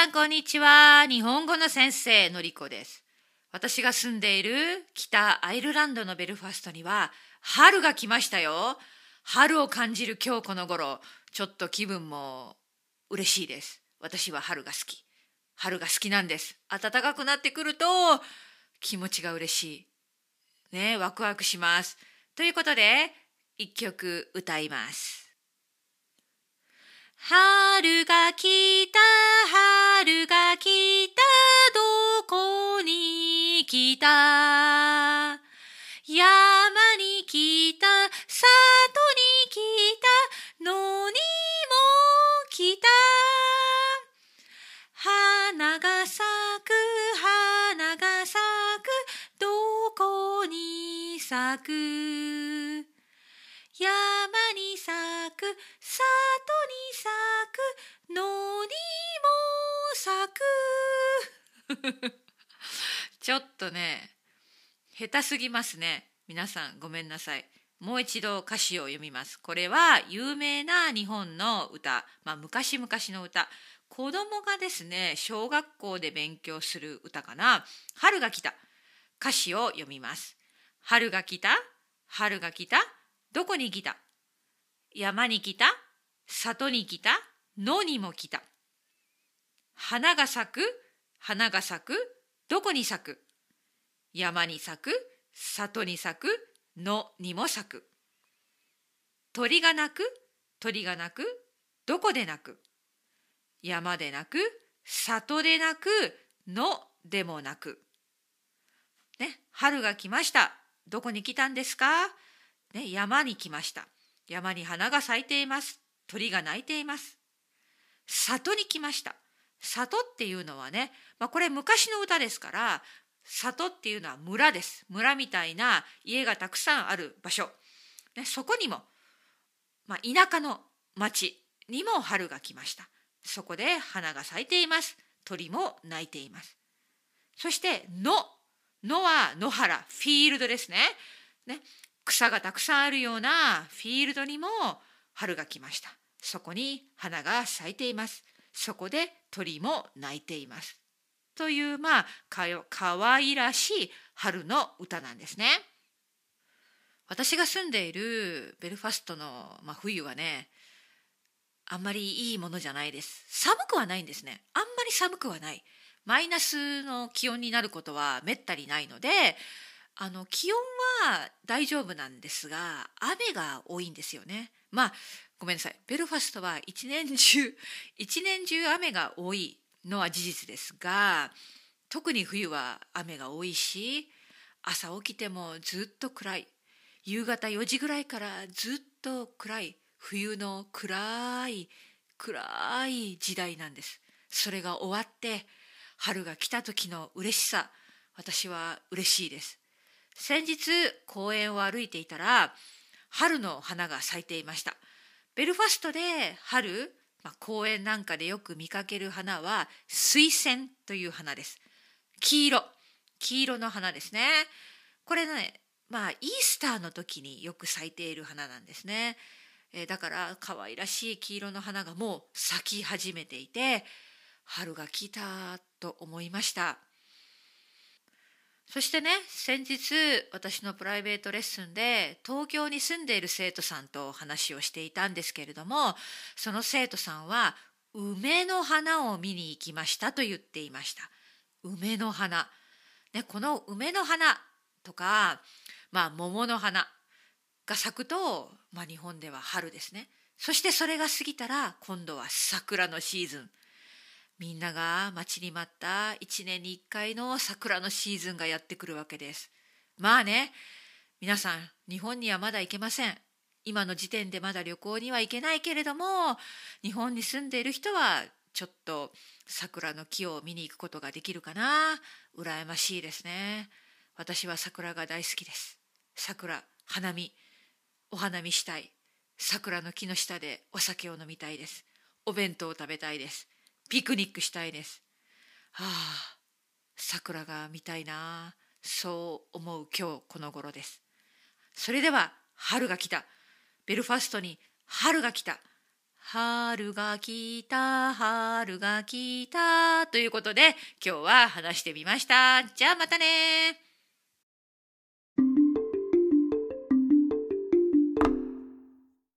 さんこんにちは。日本語の先生のりこです。私が住んでいる北アイルランドのベルファストには春が来ましたよ。春を感じる今日この頃、ちょっと気分も嬉しいです。私は春が好き。春が好きなんです。暖かくなってくると気持ちが嬉しい。ね、ワクワクします。ということで、一曲歌います。春が来た、春が来た、どこに来た？山に来た、里に来た、野にも来た。花が咲く、花が咲く、どこに咲く？く、里に咲く、野にも咲く。ちょっとね、下手すぎますね。皆さんごめんなさい。もう一度歌詞を読みます。これは有名な日本の歌、まあ、昔々の歌。子供がですね、小学校で勉強する歌かな。春が来た。歌詞を読みます。春が来た？春が来た？どこに来た？山に来た？里に来た？野にも来た？花が咲く？花が咲く？どこに咲く？山に咲く？里に咲く？野にも咲く？鳥が鳴く？鳥が鳴く？どこで鳴く？山で鳴く？里で鳴く？野でも鳴く？ね、春が来ました。どこに来たんですか？ね、山に来ました。山に花が咲いています。鳥が鳴いています。里に来ました。里っていうのはね、まあ、これ昔の歌ですから、里っていうのは村です。村みたいな家がたくさんある場所。ね、そこにも、まあ、田舎の町にも春が来ました。そこで花が咲いています。鳥も鳴いています。そして野。野は野原、フィールドですね。ね草がたくさんあるようなフィールドにも春が来ました。そこに花が咲いています。そこで鳥も鳴いています。というまあかかわいらしい春の歌なんですね。私が住んでいるベルファストの、まあ、冬はねあんまりいいものじゃないです。寒くはないんですね。あんまり寒くはない。マイナスの気温になることはめったにないのであの気温は大丈夫なんですが雨が多いんですよね。まあごめんなさいベルファストは一年中 一年中雨が多いのは事実ですが特に冬は雨が多いし朝起きてもずっと暗い夕方4時ぐらいからずっと暗い冬の暗い暗い時代なんです。それが終わって春が来た時の嬉しさ私は嬉しいです。先日公園を歩いていたら春の花が咲いていました。ベルファストで春、まあ、公園なんかでよく見かける花は水仙という花です。黄色。黄色の花ですね。これねまあイースターの時によく咲いている花なんですね、えー、だから可愛らしい黄色の花がもう咲き始めていて春が来たと思いました。そしてね先日私のプライベートレッスンで東京に住んでいる生徒さんと話をしていたんですけれどもその生徒さんは梅の花を見に行きましたと言っていました。梅の花、ね、この梅の花とか、まあ、桃の花が咲くと、まあ、日本では春ですね。そしてそれが過ぎたら今度は桜のシーズン。みんなが待ちに待った一年に一回の桜のシーズンがやってくるわけです。まあね、皆さん、日本にはまだ行けません。今の時点でまだ旅行には行けないけれども、日本に住んでいる人はちょっと桜の木を見に行くことができるかな。羨ましいですね。私は桜が大好きです。桜、花見、お花見したい。桜の木の下でお酒を飲みたいです。お弁当を食べたいです。ピクニックしたいです。はあ、桜が見たいな。そう思う今日この頃です。それでは春が来た。ベルファストに春が来た。春が来た春が来たということで今日は話してみましたじゃあまたね